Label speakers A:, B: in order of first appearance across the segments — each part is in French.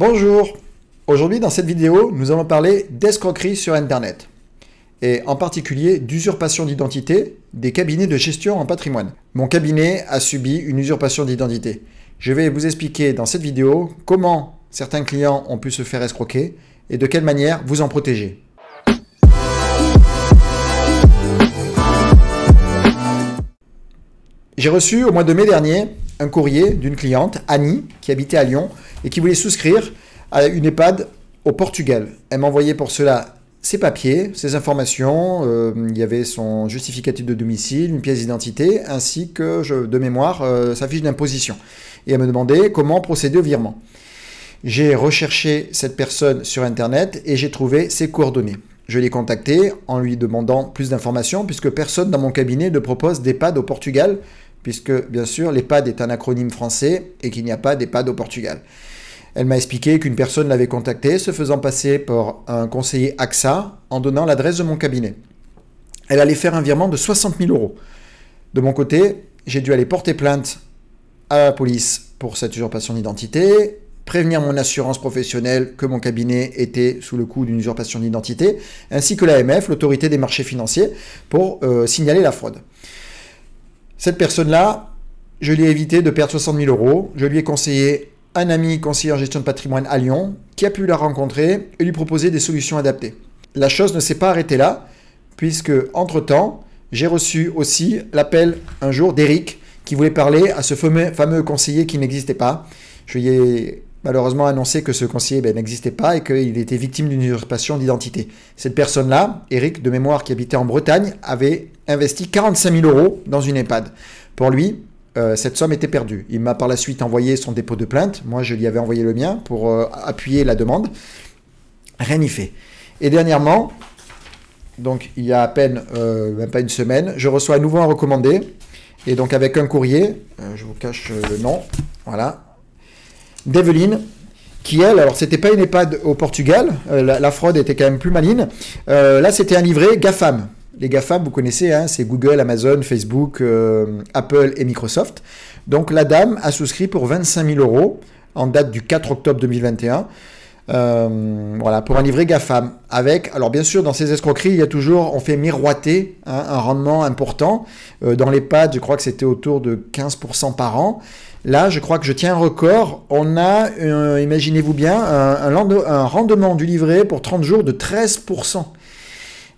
A: Bonjour Aujourd'hui dans cette vidéo, nous allons parler d'escroquerie sur Internet et en particulier d'usurpation d'identité des cabinets de gestion en patrimoine. Mon cabinet a subi une usurpation d'identité. Je vais vous expliquer dans cette vidéo comment certains clients ont pu se faire escroquer et de quelle manière vous en protéger. J'ai reçu au mois de mai dernier un courrier d'une cliente, Annie, qui habitait à Lyon et qui voulait souscrire à une EHPAD au Portugal. Elle m'a envoyé pour cela ses papiers, ses informations, euh, il y avait son justificatif de domicile, une pièce d'identité, ainsi que, de mémoire, euh, sa fiche d'imposition. Et elle me demandait comment procéder au virement. J'ai recherché cette personne sur Internet et j'ai trouvé ses coordonnées. Je l'ai contacté en lui demandant plus d'informations, puisque personne dans mon cabinet ne propose d'EHPAD au Portugal, puisque bien sûr l'EHPAD est un acronyme français et qu'il n'y a pas d'EHPAD au Portugal. Elle m'a expliqué qu'une personne l'avait contacté, se faisant passer pour un conseiller AXA en donnant l'adresse de mon cabinet. Elle allait faire un virement de 60 000 euros. De mon côté, j'ai dû aller porter plainte à la police pour cette usurpation d'identité, prévenir mon assurance professionnelle que mon cabinet était sous le coup d'une usurpation d'identité, ainsi que l'AMF, l'autorité des marchés financiers, pour euh, signaler la fraude. Cette personne-là, je lui ai évité de perdre 60 000 euros. Je lui ai conseillé un ami conseiller en gestion de patrimoine à Lyon qui a pu la rencontrer et lui proposer des solutions adaptées. La chose ne s'est pas arrêtée là, puisque entre-temps, j'ai reçu aussi l'appel un jour d'Eric qui voulait parler à ce fameux, fameux conseiller qui n'existait pas. Je lui ai malheureusement annoncé que ce conseiller ben, n'existait pas et qu'il était victime d'une usurpation d'identité. Cette personne-là, Eric de mémoire qui habitait en Bretagne, avait investi 45 000 euros dans une EHPAD. Pour lui, euh, cette somme était perdue. Il m'a par la suite envoyé son dépôt de plainte. Moi, je lui avais envoyé le mien pour euh, appuyer la demande. Rien n'y fait. Et dernièrement, donc il y a à peine, euh, même pas une semaine, je reçois à nouveau un recommandé. Et donc avec un courrier, je vous cache le nom, voilà, d'Evelyne, qui elle, alors c'était pas une EHPAD au Portugal, la, fraude était quand même plus maligne. là, c'était un livret GAFAM. Les GAFAM, vous connaissez, hein, c'est Google, Amazon, Facebook, euh, Apple et Microsoft. Donc la dame a souscrit pour 25 000 euros en date du 4 octobre 2021. Euh, voilà, pour un livret GAFAM. Avec, alors bien sûr, dans ces escroqueries, il y a toujours, on fait miroiter hein, un rendement important. Euh, dans les pads, je crois que c'était autour de 15% par an. Là, je crois que je tiens un record. On a, imaginez-vous bien, un, rendement du livret pour 30 jours de 13%.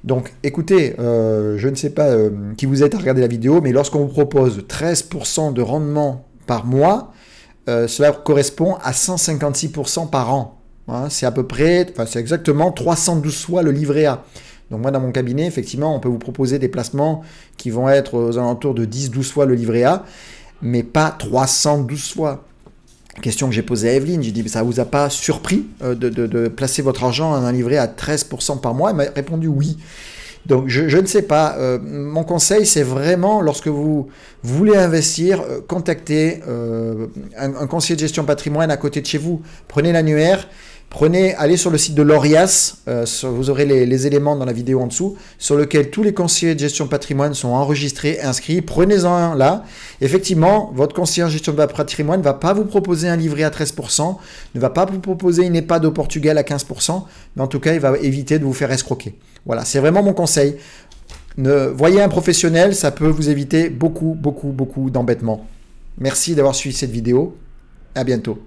A: Donc écoutez, euh, je ne sais pas euh, qui vous êtes à regarder la vidéo, mais lorsqu'on vous propose 13% de rendement par mois, euh, cela correspond à 156% par an. C'est à peu près, enfin c'est exactement 312 fois le livret A. Donc moi dans mon cabinet, effectivement, on peut vous proposer des placements qui vont être aux alentours de 10-12 fois le livret A, mais pas 312 fois question que j'ai posée à Evelyne, j'ai dit, ça vous a pas surpris euh, de, placer votre argent dans un livret à 13% par mois? Elle m'a répondu oui. Donc je, ne sais pas, euh, mon conseil c'est vraiment lorsque vous voulez investir, euh, contactez un, un, conseiller de gestion patrimoine à côté de chez vous, prenez l'annuaire, Prenez, allez sur le site de l'ORIAS, euh, vous aurez les, éléments dans la vidéo en dessous, sur lequel tous les conseillers de gestion de patrimoine sont enregistrés, inscrits. Prenez-en un là. Effectivement, votre conseiller en gestion de patrimoine ne va pas vous proposer un livret à 13%, ne va pas vous proposer une EHPAD au Portugal à 15%, mais en tout cas, il va éviter de vous faire escroquer. Voilà, c'est vraiment mon conseil. Ne, voyez un professionnel, ça peut vous éviter beaucoup, beaucoup, beaucoup d'embêtements. Merci d'avoir suivi cette vidéo. À bientôt.